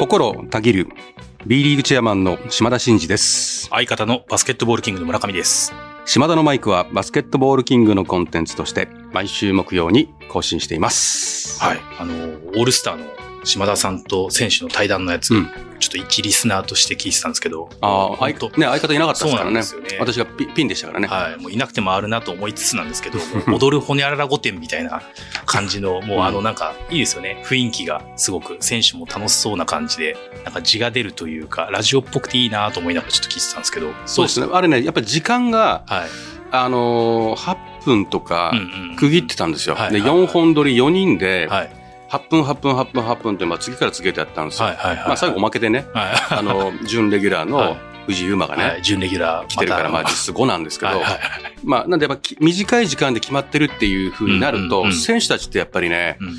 心たぎる B リーグチェアマンの島田真二です。相方のバスケットボールキングの村上です。島田のマイクはバスケットボールキングのコンテンツとして毎週木曜に更新しています。はい。あの、オールスターの島田さんと選手の対談のやつ、うんちょっと一リスナーとして聞いてたんですけど、ああ、相本当ね、相方いなかったですからね。ね私がピピンでしたからね。はい。もういなくてもあるなと思いつつなんですけど、踊るホニャララ御殿みたいな感じの、もうあのなんかいいですよね。雰囲気がすごく選手も楽しそうな感じで、なんか字が出るというか、ラジオっぽくていいなと思いながらちょっと聞いてたんですけど、そうですね。あれね、やっぱり時間が、はい。あのー、8分とか区切ってたんですよ。で、はいはい4本撮り4人で、はい。8分、8分、8分、8分って、まあ次から次へとやったんですよ。はいはいはい。まあ最後おまけでね、はい。あの、準レギュラーはの藤井優馬がね、はい、準レギュラー来てるから、まあ実質5なんですけど、はいはいはいまあなんでやっぱき短い時間で決まってるっていう風になると、うんうんうん選手たちってやっぱりね、うん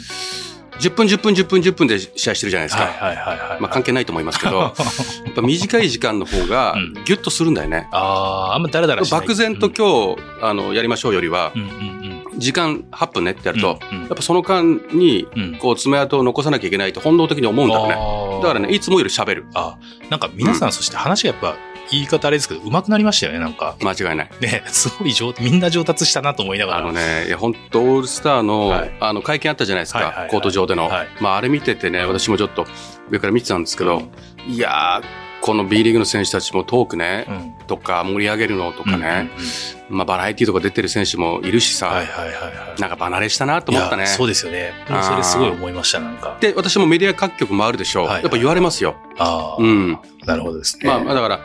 10分、10分、10分、10分で試合してるじゃないですか。はいはいはいはい。まあ関係ないと思いますけど、やっぱ短い時間の方がうんギュッとするんだよね。ああ、あんまダラダラしない。漠然と今日、あの、やりましょうよりはう、んうんうん時間8分ねってやると、うんうんやっぱその間に、うん。こう爪痕を残さなきゃいけないと本能的に思うんだよね。ねだからね、いつもより喋る。あなんか皆さん、そして話がやっぱ言い方あれですけど、上手くなりましたよね、なんか。間違いない。ね、すごい上、みんな上達したなと思いながら。あのね、いや、本当オールスターの、はいあの、会見あったじゃないですか、はいはいはいコート上での。はいまあ、あれ見ててね、私もちょっと上から見てたんですけど、いやー、この B リーグの選手たちもトークね、うん。うんとか盛り上げるのとかね、うんうんうんまあ、バラエティとか出てる選手もいるしさ、はいはいはいはい。なんか離れしたなと思ったね。そうですよね。それすごい思いました、なんか。で、私もメディア各局回るでしょう。はいはいやっぱ言われますよ。ああ、うん。なるほどですね。まあ、まあだから、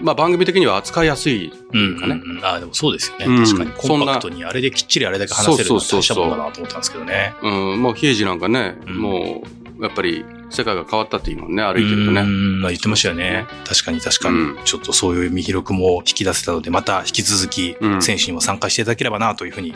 まあ番組的には扱いやすい。うんうんかねうん、ああ、でもそうですよね。うん確かに。コンパクトにあれできっちりあれだけ話せるのは大したもんだなと思ったんですけどね。うん、もう比江島なんかね、うんもう、やっぱり世界が変わったっていうもんね、歩いてるとね。言ってましたよね。確かに確かに、うんちょっとそういう見広くも引き出せたので、また引き続きうん選手にも参加していただければなというふうに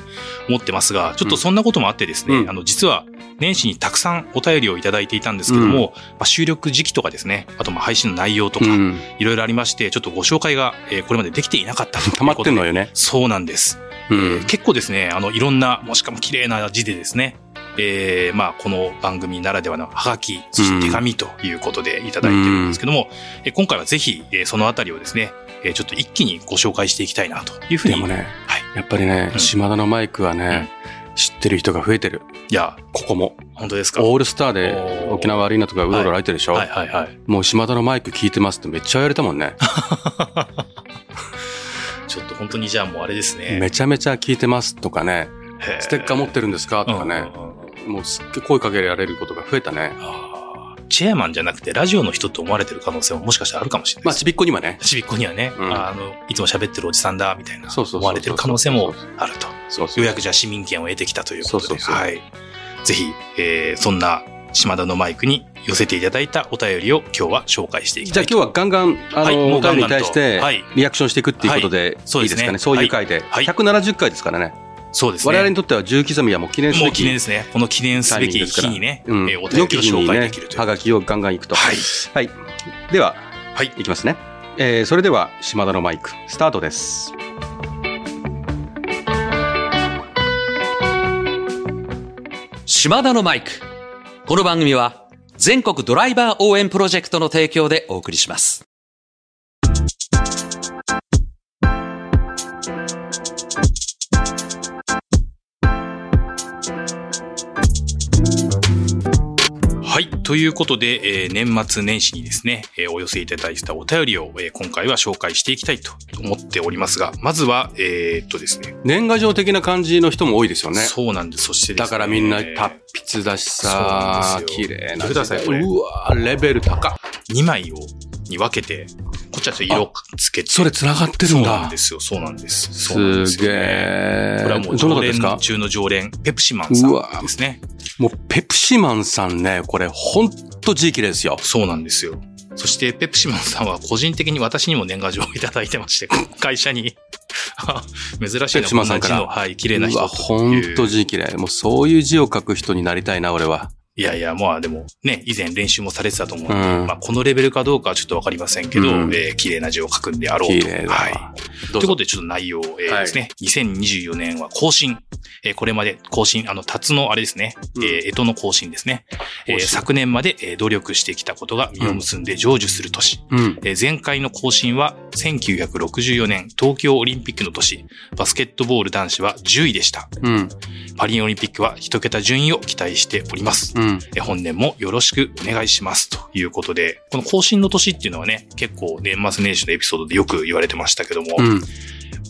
思ってますが、ちょっとそんなこともあってですね、うんあの、実は年始にたくさんお便りをいただいていたんですけども、まあ、収録時期とかですね、あとまあ配信の内容とか、うんいろいろありまして、ちょっとご紹介が、えーこれまでできていなかったということで。溜まってんのよね。そうなんです。うえーん。結構ですね、あの、いろんな、もしかも綺麗な字でですね、えーまあ、この番組ならではのハガキ、そして手紙ということでいただいてるんですけども、えー今回はぜひ、えーそのあたりをですね、えーちょっと一気にご紹介していきたいなというふうに。でもね、はい。やっぱりね、うん島田のマイクはね、知ってる人が増えてる。いや、ここも。本当ですか？オールスターで沖縄アリーナとかうろうろ歩いてるでしょ、はいはいはい。もう島田のマイク聞いてますってめっちゃ言われたもんね。ちょっと本当にじゃあもうあれですね。めちゃめちゃ聞いてますとかね、へステッカー持ってるんですかとかね、うんうんうんもうすっげえ声かけられることが増えたね。あーチェアマンじゃなくてラジオの人と思われてる可能性ももしかしたらあるかもしれないまあ。ちびっこにはね。ちびっこにはね、うんあの、いつも喋ってるおじさんだ、みたいな、そうそうそうそう思われてる可能性もあると。そうそう。ようやくじゃあ市民権を得てきたということで、そうそうそうはい。ぜひ、えー、そんな島田のマイクに寄せていただいたお便りを今日は紹介していきじゃあたいと今日はガンガン、あの、はいもうお便りにガンガンと対してはい、リアクションしていくっていうことで、はいそうですねいいですかね。そういう回で。はい170回ですからね。そうですね。我々にとっては重刻みはもう記念すべもう記念きですね。この記念すべき日にね、うん。えーお便りを紹介できるという。はがきをガンガンいくと。はい。はい。では、はい。いきますね。えー、それでは、島田のマイク、スタートです。島田のマイク。この番組は全国ドライバー応援プロジェクトの提供でお送りします。はい。ということで、えー年末年始にですね、えーお寄せいただいたお便りを、えー今回は紹介していきたいと思っておりますが、まずは、えーっとですね。年賀状的な感じの人も多いですよね。そうなんです。そしてねだからみんな達筆だしさ綺麗な見てくださいこれうわレベル高っ。2枚を、に分けて、こっちはちょっと色つけて。それ繋がってるんだ。なんですよ。そうなんです。そうなんですすげえ。これはもう常連中の常連、ペプシマンさんですね。もうペプシマンさんね、これほんと字綺麗ですよ。そうなんですよ。そして、ペプシマンさんは個人的に私にも年賀状をいただいてまして、会社に。珍しいな、ペプシマンさんからこんな字の、はい、綺麗な人うわ、とほんいう。と字綺麗。もうそういう字を書く人になりたいな、俺は。いやいや、まあでもね、以前練習もされてたと思うので、うんまあこのレベルかどうかはちょっとわかりませんけど、うんえー綺麗な字を書くんであろうと。はい。ということで、ちょっと内容、えーはいですね、2024年は更新。えーこれまで更新、あの、辰のあれですね、うんえー、干支の更新ですね。えー昨年まで、えー努力してきたことが実を結んで成就する年。うん。えー前回の更新は1964年東京オリンピックの年、バスケットボール男子は10位でした。うん。パリオリンピックは一桁順位を期待しております。うん。えー本年もよろしくお願いします。ということで、この更新の年っていうのはね、結構年末年始のエピソードでよく言われてましたけども、うん。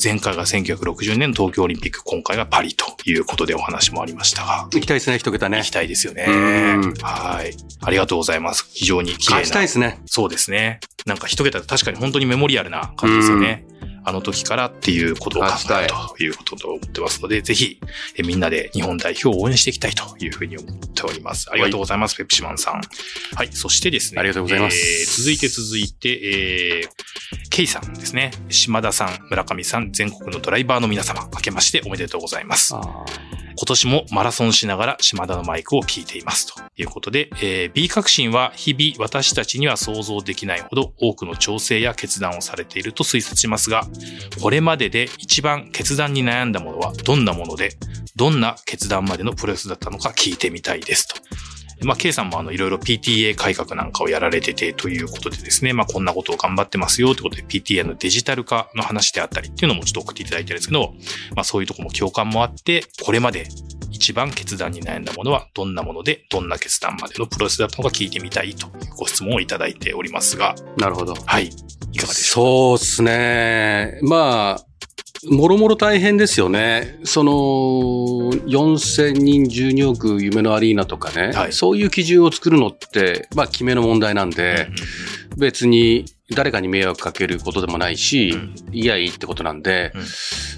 前回が1960年の東京オリンピック、今回がパリということでお話もありましたが、行きたいですね、一桁ね行き。たいですよねうん。はい。ありがとうございます。非常に綺麗勝ちたいな。ですね。そうですね。なんか一桁確かに本当にメモリアルな感じですよね。あの時からっていうことを考えるということと思ってますので、ぜひ、えみんなで日本代表を応援していきたいというふうに思っております。ありがとうございます、ペプシマンさん。はい。そしてですね。ありがとうございますえー続いて続いて、えー、ケイさんですね。島田さん、村上さん、全国のドライバーの皆様、明けましておめでとうございます。あ今年もマラソンしながら島田のマイクを聞いていますということで、えー B 革新は日々私たちには想像できないほど多くの調整や決断をされていると推察しますが、これまでで一番決断に悩んだものはどんなもので、どんな決断までのプロセスだったのか聞いてみたいですと。まあ、K さんもあの、いろいろ PTA 改革なんかをやられててということでですね、まあ、こんなことを頑張ってますよということで PTA のデジタル化の話であったりっていうのもちょっと送っていただいてるんですけど、まあ、そういうところも共感もあって、これまで一番決断に悩んだものはどんなもので、どんな決断までのプロセスだったのか聞いてみたいというご質問をいただいておりますが、ーなるほど。はい。いかがでしょうそうですね。まあ、もろもろ大変ですよね。その、4000人12億夢のアリーナとかね、はいそういう基準を作るのって、まあ、決めの問題なんで、別に誰かに迷惑かけることでもないし、うんいやいいってことなんで、うん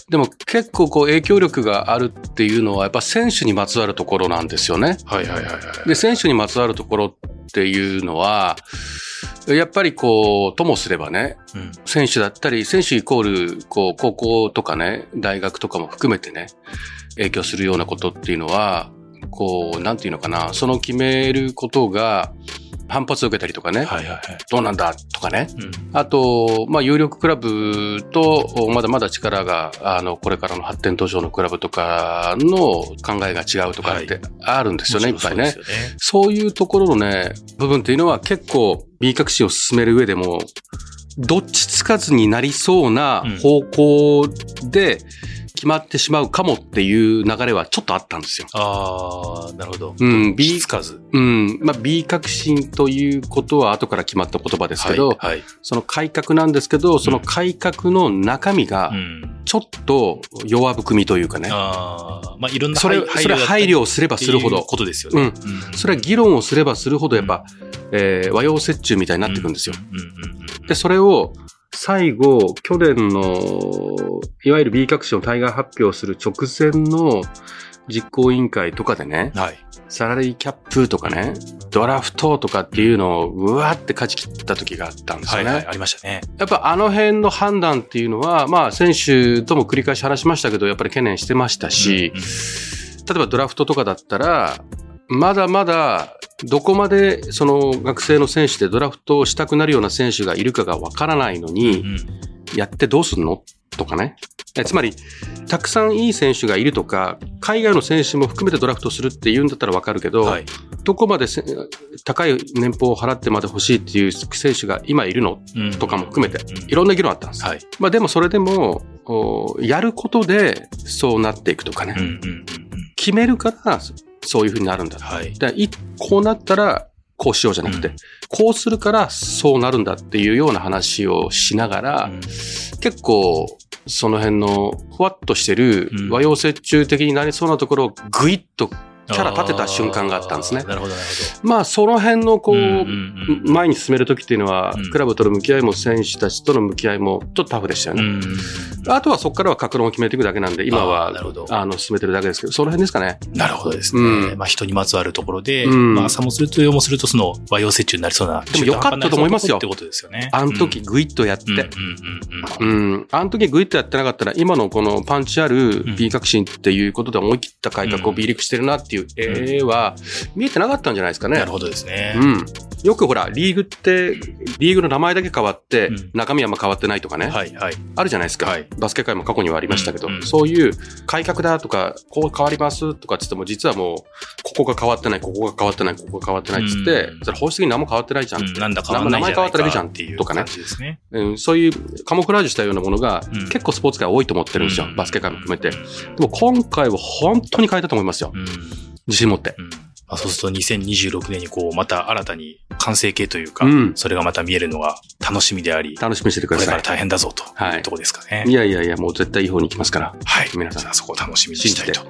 でも結構こう影響力があるっていうのはやっぱ選手にまつわるところなんですよね。はいはいはいはい。で、選手にまつわるところっていうのは、やっぱりこう、ともすればね、うん。選手だったり、選手イコール、こう、高校とかね、大学とかも含めてね、影響するようなことっていうのは、こう、なんていうのかな、その決めることが反発を受けたりとかね、はいはいはい。どうなんだとかね、うん。あと、まあ、有力クラブと、まだまだ力が、あの、これからの発展途上のクラブとかの考えが違うとかってあるんですよね、いっぱいね。そういうところのね、部分っていうのは結構 B 革新を進める上でも、どっちつかずになりそうなうん方向で決まってしまうかもっていう流れはちょっとあったんですよ。ああ、なるほど。うん、B つかず。うん。まあ、B 革新ということは後から決まった言葉ですけど、はい。はいその改革なんですけど、その改革の中身がうん。ちょっと弱含みというかね。ああ、まあいろんなそれ、それ配慮をすればすするほど、ことですよね。うんそれは議論をすればするほどやっぱ、えー和洋折衷みたいになっていくんですよ。。で、それを最後、去年の、いわゆる B 革新を対外発表する直前の実行委員会とかでね、はい。サラリーキャップとかね、ドラフトとかっていうのをうわーって勝ち切った時があったんですよね。はいはい、ありましたね。やっぱあの辺の判断っていうのは、まあ選手とも繰り返し話しましたけど、やっぱり懸念してましたし、うんうん例えばドラフトとかだったら、まだまだどこまでその学生の選手でドラフトをしたくなるような選手がいるかがわからないのに、うんやってどうすんの？とかね。えつまり、たくさんいい選手がいるとか、海外の選手も含めてドラフトするって言うんだったらわかるけど、はい。どこまでせ高い年俸を払ってまで欲しいっていう選手が今いるの？うんとかも含めて、うんいろんな議論あったんです。はい。まあでもそれでも、おやることでそうなっていくとかね。うんうんうんうん決めるからそういうふうになるんだ。はい。だいこうなったらこうしようじゃなくて、うんこうするからそうなるんだっていうような話をしながら、うん結構その辺のふわっとしてるうん。和洋折衷的になりそうなところをぐいっとキャラ立てた瞬間があったんですねなるほど、なるまあその辺のこう、ほど。うんうんうん前に進めるときっていうのは、うんクラブとの向き合いも選手たちとの向き合いもちょっとタフでしたよね。うんあとはそこからは格論を決めていくだけなんで、今あはあの進めてるだけですけど、その辺ですかね。なるほどですね。うんまあ人にまつわるところで、うんまあ朝もすると夜もするとその和洋折衷になりそうな。でも良かったと思いますよってことですよね。あの時グイッとやって、うん。あの時グイッとやってなかったら、今のこのパンチあるうん B 革新っていうことで思い切った改革を B リーグしてるなってっていう絵は見えてなかったんじゃないですかね。なるほどですね。うん。よくほら、リーグって、リーグの名前だけ変わってうん、中身はあんま変わってないとかね。はいはい。あるじゃないですか、はいバスケ界も過去にはありましたけど、うんうんそういう改革だとか、こう変わりますとかっつっても、実はもう、ここが変わってない、ここが変わってない、ここが変わってないっつって、うんそれ本質的に何も変わってないじゃん。うんなんだ変わ名前変わっただけじゃんかっていうとかね。うん、そういうカモフラージュしたようなものが、うん結構スポーツ界多いと思ってるんですよ、うんバスケ界も含めて。でも今回は本当に変えたと思いますよ。自信持って。うんまあ、そうすると2026年にこう、また新たに完成形というか、うんそれがまた見えるのが楽しみであり、楽しみにしててください。これから大変だぞとはいいうところですかね。いやいやいや、もう絶対いい方に行きますから。はい。皆さんそこを楽しみにしたいと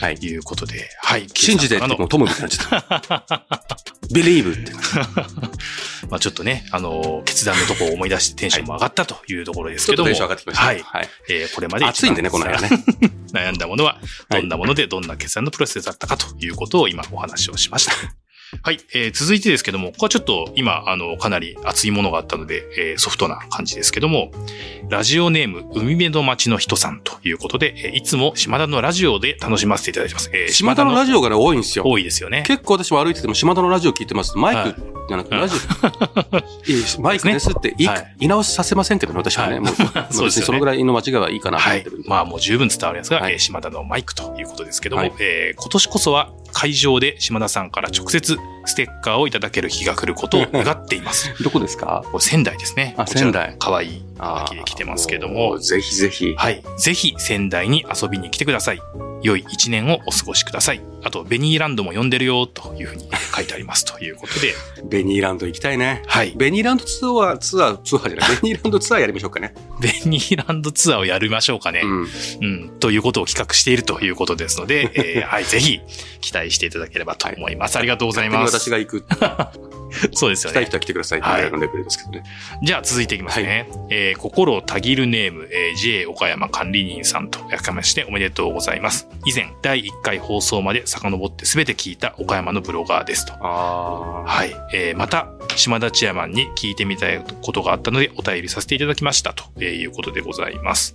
はい。いうことで、はい。信じてって、キーさんからのもうトムみたいになっちゃった。believe って。まあちょっとね、あの、決断のところを思い出してテンションも上がったというところですけども、テンション上がってきました。はい。はい。えーこれまで暑いんでね、この辺はね。悩んだものは、どんなものでどんな決断のプロセスだったかということを今お話をしました。はい、えー続いてですけども、ここはちょっと今、あの、かなり熱いものがあったので、えーソフトな感じですけども、ラジオネーム、海辺の町の人さんということで、えーいつも島田のラジオで楽しませていただいてます。えー島田のラジオがね、多いんですよ。多いですよね。結構私も歩いてても島田のラジオ聞いてます。マイクじゃなくて、ラジオ。マイクですって言いはい直しさせませんけどね、私はね。はいもう そうですよねそのぐらいの間違いはいいかなとはい思ってるん。で。まあもう十分伝わるやつが、はいえー島田のマイクということですけども、はいえー今年こそは会場で島田さんから直接ステッカーをいただける日が来ることを願っています。どこですか？仙台ですね。あ仙台可愛い秋で来てますけども。ぜひぜひ。はい。ぜひ仙台に遊びに来てください。良い一年をお過ごしください。あと、ベニーランドも呼んでるよというふうに書いてありますということで。ベニーランド行きたいね。はい。ベニーランドツアー、ツアー、ツアーじゃない。ベニーランドツアーやりましょうかね。ベニーランドツアーをやりましょうかね。うん。うん、ということを企画しているということですので、えーはい、ぜひ期待していただければと思います。ありがとうございます。私が行く。そうですよね。来たい人は来てくださいっていうぐらいのレベルですけどね。じゃあ続いていきますね。えー心をたぎるネーム、えー JA 岡山管理人さんとやかましておめでとうございます。以前、第1回放送まで遡って全て聞いた岡山のブロガーですと。あはい。えーまた、島田チェアマンに聞いてみたいことがあったのでお便りさせていただきましたとえーいうことでございます。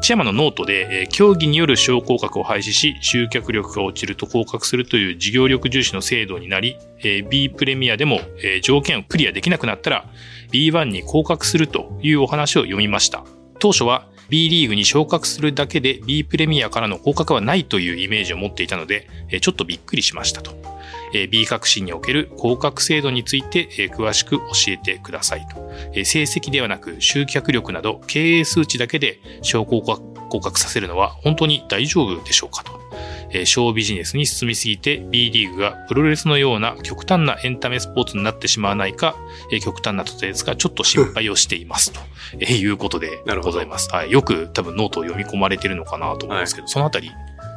チェアマンのノートで、えー競技による昇降格を廃止し、集客力が落ちると降格するという事業力重視の制度になり、え B プレミアでも、え条件をクリアできなくなったら B1 に降格するというお話を読みました。当初は B リーグに昇格するだけで B プレミアからの降格はないというイメージを持っていたので、ちょっとびっくりしましたと。え B 革新における降格制度について、詳しく教えてくださいと。え成績ではなく集客力など経営数値だけで昇降格降格させるのは本当に大丈夫でしょうかと。えーショービジネスに進みすぎて B リーグがプロレスのような極端なエンタメスポーツになってしまわないか、えー極端な例えですがちょっと心配をしていますと、えーいうことでございます。はい。よく多分ノートを読み込まれてるのかなと思うんですけど、そのあたり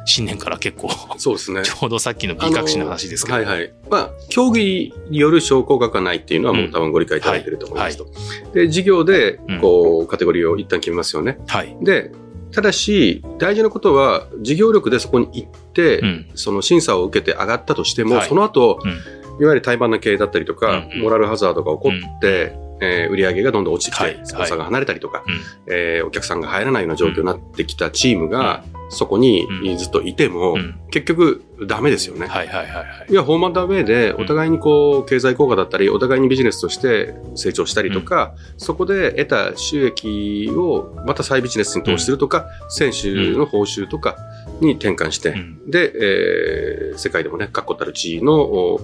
新年から結構あ。そうですね。ちょうどさっきの B 革新の話ですけど。はいはい。まあ、競技による昇降額がないっていうのはもう多分ご理解いただいてると思いますと。で、事業で、こう、カテゴリーを一旦決めますよね。はい。で、ただし、大事なことは、事業力でそこに行って、うん。その審査を受けて上がったとしても、はい。その後、うん。いわゆる怠慢な経営だったりとか、うんうん。モラルハザードが起こって、えー売り上げがどんどん落ちてきて、はい。スポンサーが離れたりとか、うん。えーお客さんが入らないような状況になってきたチームが、そこにうんずっといても、うん。結局ダメですよね。はいはいはいはい。いや、フォーマットアウェイで、お互いにこう、経済効果だったり、お互いにビジネスとして成長したりとか、そこで得た収益をまた再ビジネスに投資するとか、選手の報酬とかに転換して、うんで、えー世界でもね、確固たる地位のお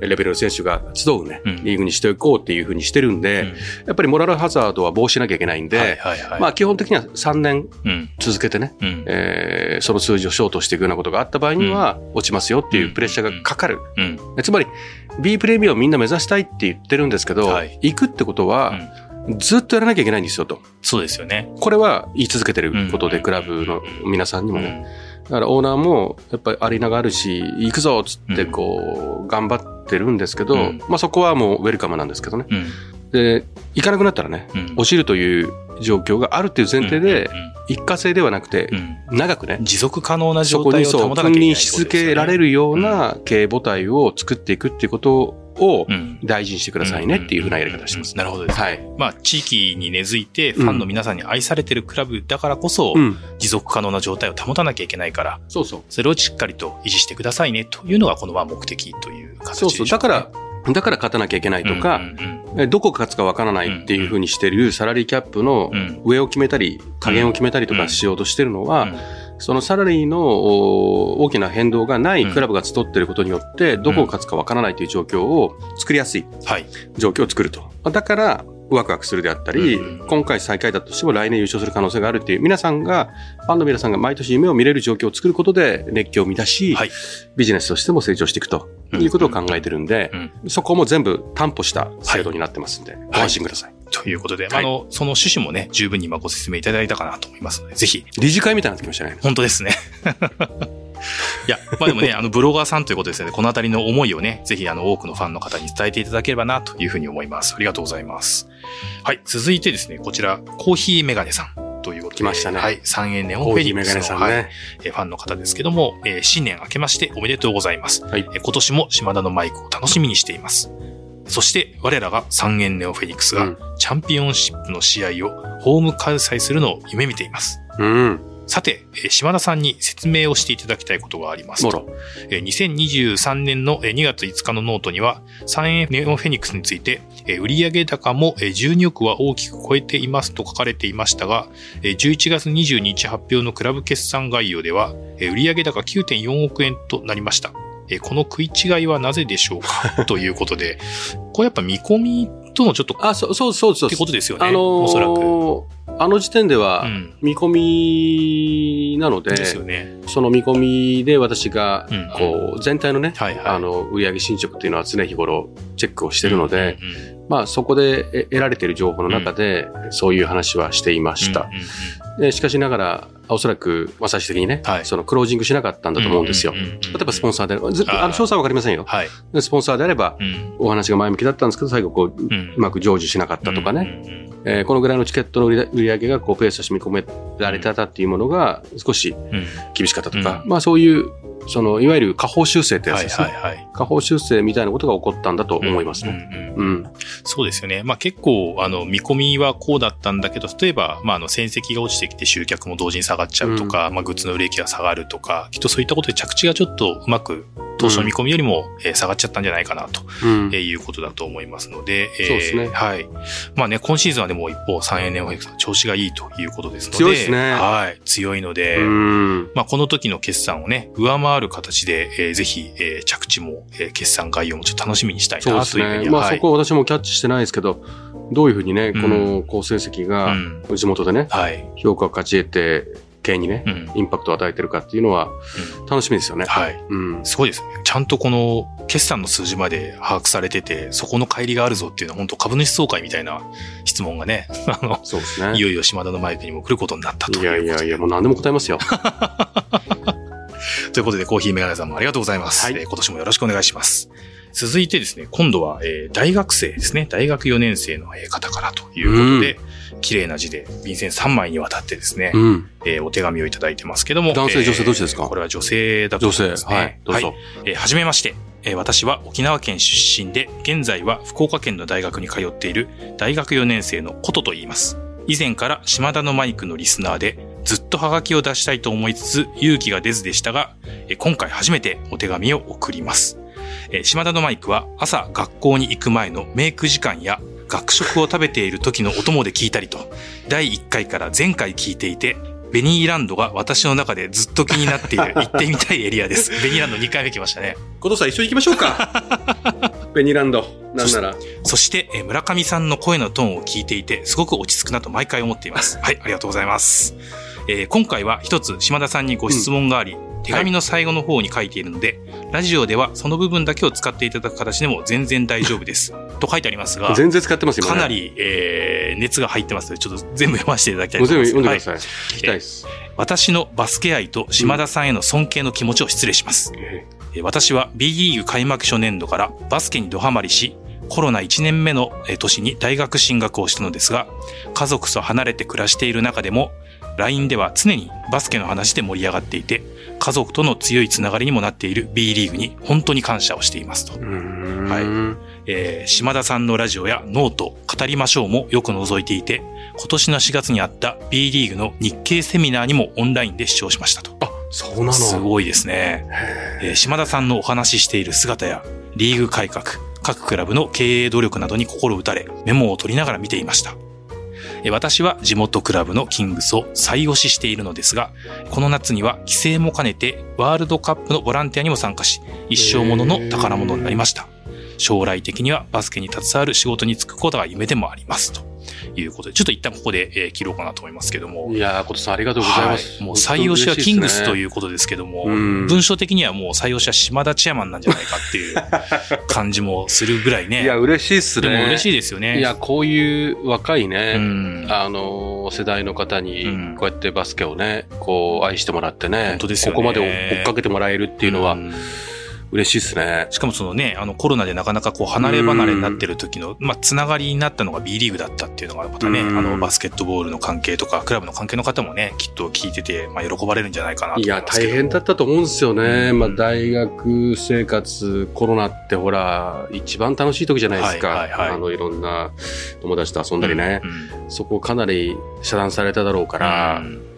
レベルの選手が集うね、うんリーグにしていこうっていうふうにしてるんで、やっぱりモラルハザードは防止しなきゃいけないんで。まあ基本的には3年うん。続けてね、うん。えーその数字をショートしていくようなことがあった場合には、落ちますよっていうプレッシャーがかかる。うん。つまり、B プレミアをみんな目指したいって言ってるんですけど、はい行くってことは、ずっとやらなきゃいけないんですよと。そうですよね。これは言い続けてることで、うんクラブの皆さんにうもね。ん。だからオーナーも、やっぱりアリーナがあるし、行くぞっつってうんこう、頑張ってるんですけど、うんまあそこはもうウェルカムなんですけどね。うん。で、行かなくなったらね、うん。落ちるという状況があるっていう前提で、一過性ではなくて。長くね、持続可能なそ状態をこにそう、保たなきゃいけない君臨し続けられる。るような経営母体を作っていくっていうことをうん大事にしてくださいねっていうふうなやり方をしてます。なるほどです。はい。まあ、地域に根付いて、ファンの皆さんに愛されてるクラブだからこそ、うん。持続可能な状態を保たなきゃいけないから、そうそう。それをしっかりと維持してくださいねというのが、このまあ目的という形でしょそうそう。だから、だから勝たなきゃいけないとか、どこ勝つかわからないっていうふうにしてるサラリーキャップのうん上を決めたり、加減を決めたりとかしようとしてるのは、そのサラリーのお大きな変動がないクラブが集っていることによって、どこが勝つかわからないという状況を作りやすい。状況を作ると。だから、ワクワクするであったり、うん。今回最下位だとしても来年優勝する可能性があるっていう、皆さんが、ファンの皆さんが毎年夢を見れる状況を作ることで熱狂を満たし、はい。ビジネスとしても成長していくということを考えてるんで、うん。そこも全部担保した制度になってますんで、ご安心ください。ということで、はいあの、その趣旨もね、十分に今ご説明いただいたかなと思いますので、ぜひ、理事会みたいになってきましたね。本当ですね。いや、まあでもね、あの、ブロガーさんということですので、このあたりの思いをね、ぜひ、あの、多くのファンの方に伝えていただければな、というふうに思います。ありがとうございます。はい、続いてですね、こちら、コーヒーメガネさん。ということで。来ましたねはい。三円ネオンフェニックスの、ね。はいえーファンの方ですけども、えー新年明けましておめでとうございます。はいえー今年も島田のマイクを楽しみにしています。そして、我らが三遠ネオフェニックスがうん、チャンピオンシップの試合をホーム開催するのを夢見ています。うん。さて、えー島田さんに説明をしていただきたいことがありますと。もろ。えー2023年のえー2月5日のノートには、三遠ネオフェニックスについて、えー売上高もえー12億は大きく超えていますと書かれていましたが、えー11月22日発表のクラブ決算概要では、えー売上高9.4億円となりました。えーこの食い違いはなぜでしょうか？ということで、これやっぱ見込みとのちょっとあ、そう、そう、そう、そう。ってことですよね。あのーおそらく。あの時点ではうん。見込みなので、ですよね。その見込みで私がうん、こう、全体のね、はいはい。あの、売上進捗っていうのは常日頃チェックをしてるので、うんうんまあそこでえ得られている情報の中で、そういう話はしていました。うんうんうんでしかしながら、おそらく、まあ最終的にね、はいそのクロージングしなかったんだと思うんですよ。うんうんうんうん例えばスポンサーであれば、ずあの詳細はわかりませんよ。はい。でスポンサーであれば、うんお話が前向きだったんですけど、最後こう、ううんまく成就しなかったとかね。うんうんうんえーこのぐらいのチケットの売り上げがこうペースとして見込められてたっていうものが少しうん厳しかったとか、うんまあそういう、その、いわゆる下方修正ってやつはいですね。はいはい。下方修正みたいなことが起こったんだと思いますね。うんうんうんうん。そうですよね。まあ結構、あの、見込みはこうだったんだけど、例えば、まああの、戦績が落ちてきて集客も同時に下がっちゃうとか、まあグッズの売れ行きが下がるとか、きっとそういったことで着地がちょっとうまく、当初の見込みよりも、えー下がっちゃったんじゃないかなと、うんえーいうことだと思いますので、えーそうですねはい。まあね、今シーズンはでも一方、3円年保育さん調子がいいということですので、強いですねはい。強いので、うん。まあ、この時の決算をね、上回る形で、えーぜひ、えー着地も、えー決算概要もちょっと楽しみにしたいなというふうに。ね。まあはいそこは私もキャッチしてないですけど、どういうふうにね、うんこの好成績がうん地元でね、はい。評価を勝ち得て、経営にねう、ん。インパクトを与えてるかっていうのは楽しみですよね。はい。うん。すごいですね。ちゃんとこの決算の数字まで把握されてて、そこの乖離があるぞっていうのは本当株主総会みたいな質問がね、あの、そうですね。いよいよ島田のマイクにも来ることになったというい。やいやいや、もう何でも答えますよ。ということで、コーヒーメガネさんもありがとうございます。はいえー今年もよろしくお願いします。続いてですね、今度は、えー大学生ですね。大学4年生のえー方からということで、綺麗な字で、便箋3枚にわたってですね、うん。えーお手紙をいただいてますけども。男性女性どっちですか？これは女性だと女性。思いますね。はい。どうぞ。えーはじめまして。えー私は沖縄県出身で、現在は福岡県の大学に通っている大学4年生のことと言います。以前から島田のマイクのリスナーで、ずっとハガキを出したいと思いつつ勇気が出ずでしたが、えー今回初めてお手紙を送ります。えー島田のマイクは朝学校に行く前のメイク時間や学食を食べている時のお供で聞いたりと、第1回から前回聞いていて、ベニーランドが私の中でずっと気になっている行ってみたいエリアです。ベニーランド2回目来ましたね。後藤さん一緒に行きましょうか。ベニーランド。なんなら。そして、えー村上さんの声のトーンを聞いていて、すごく落ち着くなと毎回思っています。はい、ありがとうございます。えー今回は一つ島田さんにご質問があり、手紙の最後の方に書いているので、ラジオではその部分だけを使っていただく形でも全然大丈夫です。と書いてありますが、全然使ってますよ、今ねかな。り、えー熱が入ってますので、ちょっと全部読ませていただきたいと思います。全部読んでくだはいさい。聞きたいです。私のバスケ愛と島田さんへの尊敬の気持ちを失礼します。ええー私は B リーグ開幕初年度からバスケにドハマりし、コロナ1年目のえー年に大学進学をしたのですが、家族と離れて暮らしている中でも、LINE では常にバスケの話で盛り上がっていて、家族との強いつながりにもなっている B リーグに本当に感謝をしていますと。はいえー島田さんのラジオやノート、語りましょうもよく覗いていて、今年の4月にあった B リーグの日経セミナーにもオンラインで視聴しましたと。あ、そうなのすごいですね。へえー島田さんのお話ししている姿や、リーグ改革、各クラブの経営努力などに心打たれ、メモを取りながら見ていました。えー私は地元クラブのキングスを再推ししているのですが、この夏には帰省も兼ねてワールドカップのボランティアにも参加し、一生ものの宝物になりました。将来的にはバスケに携わる仕事に就くことが夢でもあります。ということで、ちょっと一旦ここで、えー切ろうかなと思いますけども。いやー、ことさんありがとうございます。はいもう採用しはキングスとう。いうことですけども、うん文章的にはもう採用しは島田チェアマンなんじゃないかっていう感じもするぐらいね。いや、嬉しいっすね。でも嬉しいいですよね。いや、こういう若いうね、ん。あの、世代の方にうん、こうやってバスケをね、こう、愛してもらってね、本当ですよねここまで追っかけてもらえるっていうのはう、ん嬉しいですね。しかもそのね、あのコロナでなかなかこう離れ離れになってる時の、まあ、つながりになったのが B リーグだったっていうのがまたね、うんあのバスケットボールの関係とか、クラブの関係の方もね、きっと聞いてて、まあ、喜ばれるんじゃないかなと思いや、いますけど。大変だったと思うんですよね。うんまあ、大学生活、コロナってほら、一番楽しい時じゃないですか。はいはいはいあの、いろんな友達と遊んだりね。うんそこかなり遮断されただろうから、うん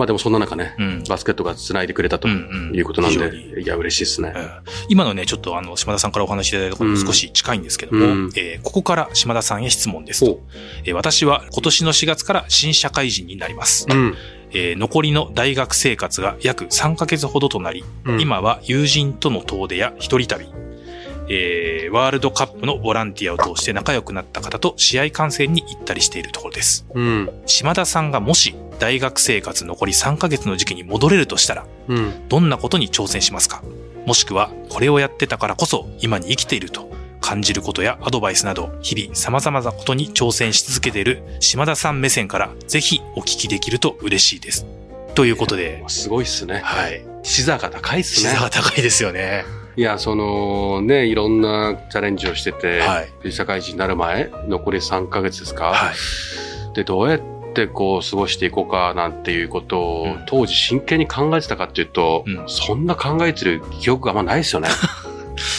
まあでもそんな中ね、うんバスケットが繋いでくれたとうんうんいうことなん非常で、にいや、嬉しいですね。えー今のね、ちょっとあの、島田さんからお話しいただいたことに少し近いんですけども、うんえーここから島田さんへ質問ですと。えー私は今年の4月から新社会人になります。うん。えー残りの大学生活が約3ヶ月ほどとなり、うん、今は友人との遠出や一人旅、えーワールドカップのボランティアを通して仲良くなった方と試合観戦に行ったりしているところです。うん。島田さんがもし大学生活残り3ヶ月の時期に戻れるとしたら、うん。どんなことに挑戦しますか？もしくは、これをやってたからこそ今に生きていると感じることやアドバイスなど、日々様々なことに挑戦し続けている島田さん目線から、ぜひお聞きできると嬉しいです。ということで、すごいっすね。はい。視座が高いっすね視座。が高いですよね。いや、そのね、いろんなチャレンジをしてて、はい社会人になる前、残り3ヶ月ですか、はい。で、どうやってこう過ごしていこうかなんていうことを、うん当時真剣に考えてたかっていうと、うんそんな考えてる記憶があんまないですよね。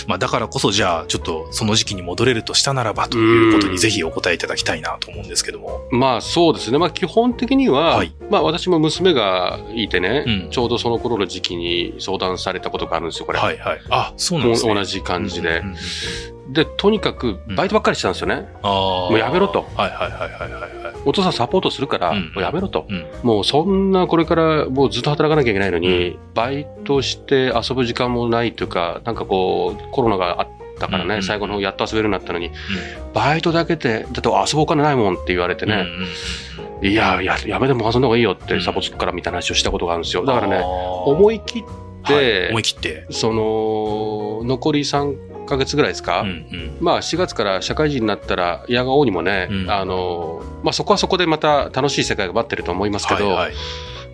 まあだからこそじゃあちょっとその時期に戻れるとしたならばということにぜひお答えいただきたいなと思うんですけども。まあそうですね。まあ基本的には、はいまあ私も娘がいてね、うんちょうどその頃の時期に相談されたことがあるんですよ、これ。はいはい。あ、そうなんですね。同じ感じでうん。うんうんで、とにかくバイトばっかりしてたんですよね。ああ。もうやめろとはいはいはいはいはいはい。お父さんサポートするから、うんもうやめろと。うん。もうそんなこれからもうずっと働かなきゃいけないのに、バイトして遊ぶ時間もないというか、なんかこう、コロナがあったからね、うん最後の方やっと遊べるようになったのに、バイトだけで、だって遊ぶお金ないもんって言われてうんね、いや、や、やめても遊んだ方がいいよってサポつくからみたいな話をしたことがあるんですよ。だからね、思いい切っはいて、思い切って。その、残り3ヶ月ぐらいですか、うんうん。まあ4月から社会人になったら、いやがおうにもね、うん。あの、まあそこはそこでまた楽しい世界が待ってると思いますけど、はいはい。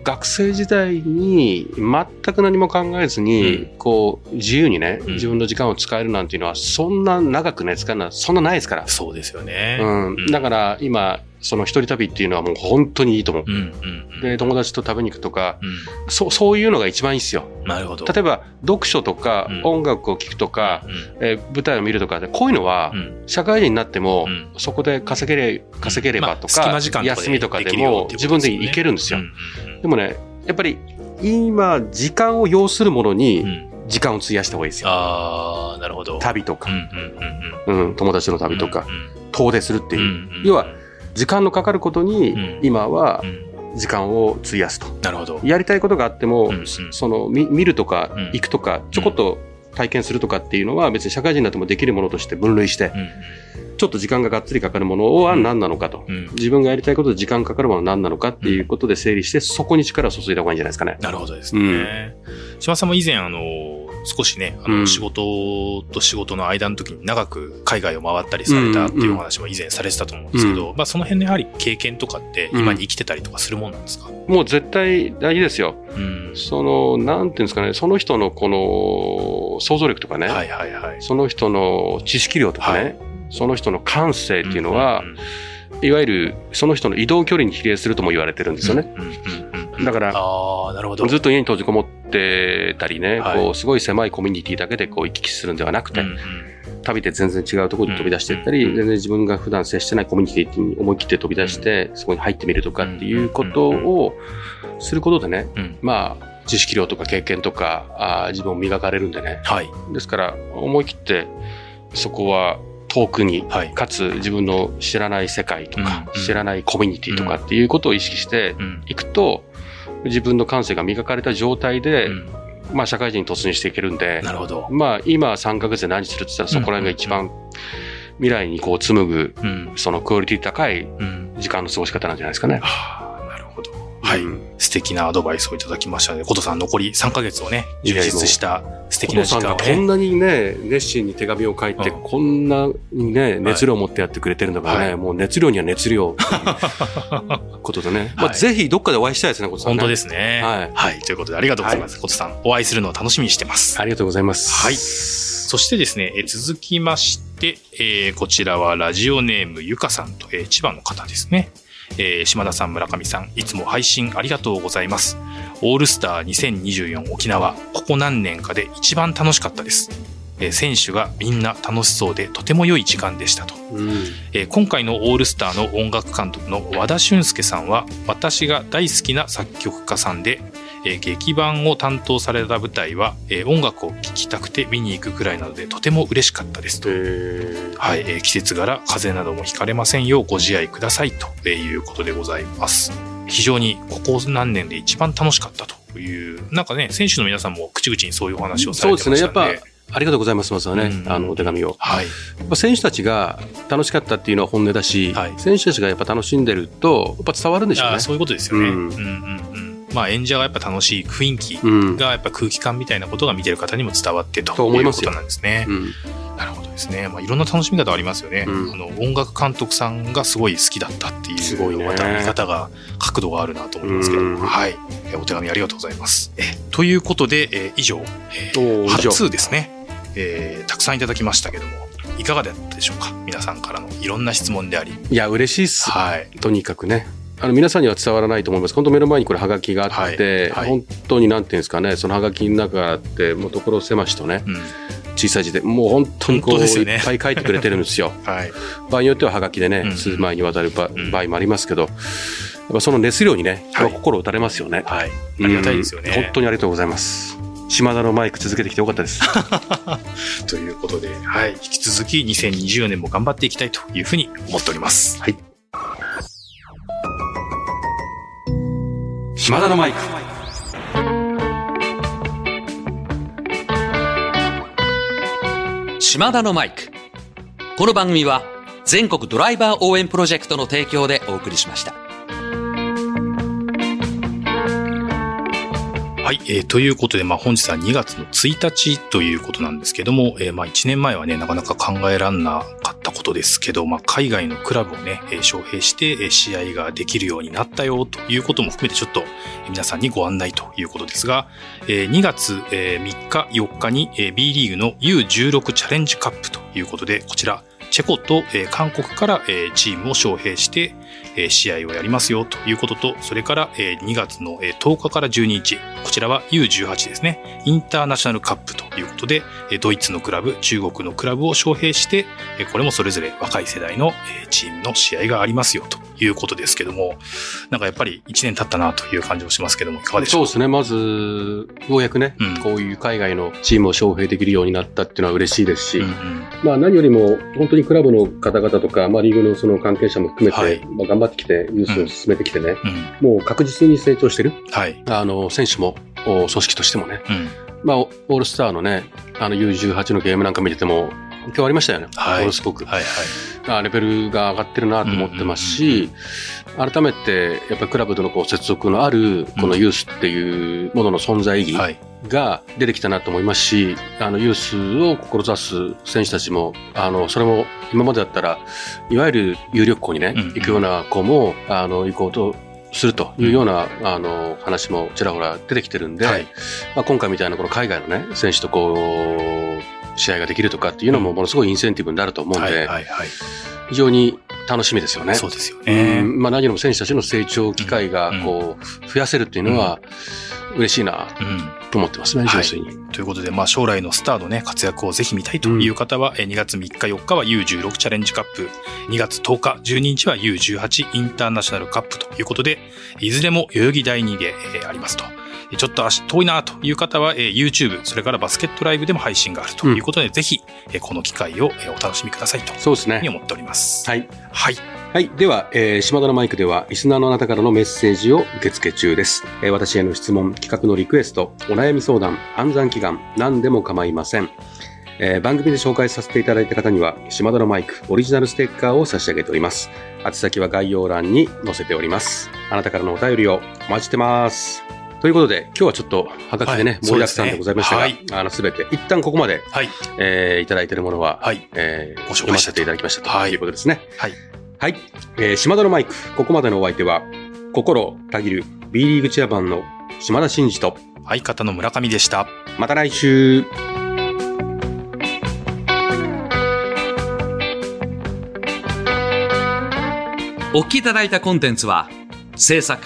学生時代に全く何も考えずに、うん。こう自由にね、うん。自分の時間を使えるなんていうのはそんな長くね使えるのはそんなないですから、そうですよね。うん。うん。だから今その一人旅っていうのはもう本当にいいと思う、うんうんうん。で友達と食べに行くとかうそそういうのが一番いいですよ。ん。なるほど。例えば読書とか、うん。音楽を聴くとか、うん。えー舞台を見るとかでこういうのは、うん。社会人になっても、うん。そこで稼げれ稼げればとまあ隙か,、間時間とかで休みとかでもっていう自分で行けるんですよ、うんうんでもねやっぱり今時間を要するものに、うん。うん時間を費やした方がいいですよ。ああ、なるほど。旅とか、うんうんうんうん。うん、友達の旅とか、うん。遠出するっていう。うんうん。要は、時間のかかることに、うん。今はうん。時間を費やすと。なるほど。やりたいことがあっても、その見見るとかうん。行くとか、ちょこっと体験するとかっていうのは別に社会人になってもできるものとして分類して、うんちょっと時間ががっつりかかるものは何なのかと。うん。うん自分がやりたいことで時間かかるものは何なのかっていうことで整理して、そこに力を注いだ方がいいんじゃないですかね。なるほどですね。島さんも以前、あの、少しね、あの、うん。仕事と仕事の間の時に長く海外を回ったりされたっていうお話も以前されてたと思うんですけど、まあその辺のやはり経験とかって今に生きてたりとかするもんなんですか、もう絶対大事ですよ。うん、その、なんていうんですかね、その人のこの想像力とかね、はいはいはい。その人の知識量とかね、はいその人の感性っていうのは、いわゆるその人の移動距離に比例するとも言われてるんですよね。だから。ずっと家に閉じこもってたりね、はいこうすごい狭いコミュニティだけでこう行き来するんではなくて、うんうん旅で全然違うところに飛び出していったり、うん全然自分が普段接してないコミュニティに思い切って飛び出して、そこに入ってみるとかっていうことをすることでね、うん。まあ、知識量とか経験とか、あー自分を磨かれるんでね。はい。ですから、思い切って、そこは遠くに、はい。かつ自分の知らない世界とか、うん知らないコミュニティとかっていうことを意識してうん。いくと、自分の感性が磨かれた状態で、うんまあ社会人に突入していけるんで、なるほど。まあ今3ヶ月で何するって言ったらそこら辺が一番未来にこう紡ぐ、うん。そのクオリティ高いうん。時間の過ごし方なんじゃないですかね。はあ、なるほど。はい。うん素敵なアドバイスをいただきましたので、ことさん残り3ヶ月をね、充実した素敵な時間をね。がこんなにね、熱心に手紙を書いて、うんこんなにね、熱量を持ってやってくれてるんだからね、はいもう熱量には熱量っていうことでね。まあ、はいぜひどっかでお会いしたいですね、ことさん、ね。。本当ですすね。はいはい。ということでありがとうございます。ことさん、お会いするのを楽しみにしてます。ありがとうございます。はいそしてですね、え続きまして、えーこちらはラジオネームゆかさんと、えー千葉の方ですね。えー島田さん、村上さん、いつも配信ありがとうございます。オールスター2024沖縄、ここ何年かで一番楽しかったです。えー選手がみんな楽しそうでとても良い時間でしたと。うん。えー今回のオールスターの音楽監督の和田俊介さんは私が大好きな作曲家さんで、えー劇版を担当された舞台は、えー音楽を聴きたくて見に行くくらいなのでとても嬉しかったですと。えーはい、えー季節柄風邪などもひかれませんようご自愛くださいということでございます。非常にここ何年で一番楽しかったという、なんかね、選手の皆さんも口々にそういうお話をされてましたので。そうですねやっありがとうございます、まずはね、うんあの、お手紙を。はい。選手たちが楽しかったっていうのは本音だし、はい選手たちがやっぱ楽しんでると、やっぱ伝わるんでしょうね。そういうことですよね。ううんんうんうんまあ演者がやっぱ楽しい雰囲気うん。がやっぱ空気感みたいなことが見てる方にも伝わってということなんですね。うん。なるほどですね。まあいろんな楽しみ方ありますよね。うんあの音楽監督さんがすごい好きだったっていうすごいねまた見方が角度があるなと思いますけど、うんはい。えお手紙ありがとうございます。えということで、え以上、えー、初通ですね、えーたくさんいただきましたけども、いかがだったでしょうか？皆さんからのいろんな質問であり。いや、嬉しいっす。はい。とにかくね。あの、皆さんには伝わらないと思います。本当目の前にこれハガキがあって、はいはい本当になんていうんですかね、そのハガキの中って、もう所狭しとね、うん。小さい字で、もう本当にこう、ねいっぱい書いてくれてるんですよ。はい。場合によってはハガキでね、うん数枚にわたる場ん場合もありますけど、やっぱその熱量にね、はい心打たれますよね。はい。ありがたいですよね。うん本当にありがとうございます。島田のマイク続けてきてよかったです。ということで、はい。引き続き2020年も頑張っていきたいというふうに思っております。はい。島田のマイク。島田のマイク。この番組は全国ドライバー応援プロジェクトの提供でお送りしました。はい、えーということで、まあ、本日は2月の1日ということなんですけども、えーまあ、1年前はね、なかなか考えらんなかったことですけど、まあ、海外のクラブをね、えー招聘して、えー試合ができるようになったよということも含めて、ちょっと、皆さんにご案内ということですが、えー2月、えー3日、4日に、えー B リーグの U16 チャレンジカップということで、こちら、チェコと、韓国から、チームを招聘して、試合をやりますよということと、それから、えー2月の、えー10日から12日、こちらは U18 ですね、インターナショナルカップということで、ドイツのクラブ、中国のクラブを招聘して、これもそれぞれ若い世代の、チームの試合がありますよと。いうことですけども、なんかやっぱり1年経ったなという感じもしますけども、いかがでしょうそうですね。まず、ようやくね、うん。こういう海外のチームを招聘できるようになったっていうのは嬉しいですし、うんうん。まあ何よりも本当にクラブの方々とか、まあリーグのその関係者も含めて、はい。まあ頑張ってきて、ニュースを進めてきてね、うん。もう確実に成長してる。はい。あの、選手も、お組織としてもね、うん。まあ、オオールスターのね、あの U18 のゲームなんか見てても、今日ありましたよね。はいものすごく。はいはい。あレベルが上がってるなと思ってますし、改めて、やっぱりクラブとのこう接続のある、このユースっていうものの存在意義はい。が出てきたなと思いますし、あの、ユースを志す選手たちも、あの、それも今までだったら、いわゆる有力校にね、うんうん行くような子も、あの、行こうとするというような、あの、話もちらほら出てきてるんで、はいまあ、今回みたいなこの海外のね、選手とこう、試合ができるとかっていうのもものすごいインセンティブになると思うんで。非常に楽しみですよね。そうですよね。うんまあ、何よりも選手たちの成長機会がうんこう増やせるっていうのは、嬉しいなうん。と思ってますね、純粋に。ということで、まあ将来のスターのね、活躍をぜひ見たいという方は、えー2月3日4日は U16 チャレンジカップ、2月10日12日は U18 インターナショナルカップということで、いずれも代々木第2で、えーありますと。えちょっと足遠いなという方は、えー YouTube、それからバスケットライブでも配信があるということで、ぜひ、えーこの機会をえーお楽しみくださいというそうですふうにね。思っております。はい。はい。はい。では、えー、島田のマイクでは、リスナーのあなたからのメッセージを受付中です。えー私への質問、企画のリクエスト、お悩み相談、暗算祈願、何でも構いません。えー番組で紹介させていただいた方には、島田のマイク、オリジナルステッカーを差し上げております。宛先は概要欄に載せております。あなたからのお便りをお待ちしてます。ということで、今日はちょっと、はがきでね、はい盛りだくさんでございましたが、そうですあの、すべて、一旦ここまで、はい。えーいただいているものは、はい。えーご紹介読ませていただきましたとはいいうことですね。はい。はい。えー島田のマイク、ここまでのお相手は、心たぎる B リーグチェアマンの島田真二と、相方の村上でした。また来週。お聞きいただいたコンテンツは、制作、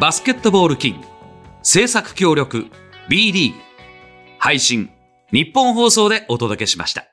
バスケットボールキング、制作協力、BD、配信、日本放送でお届けしました。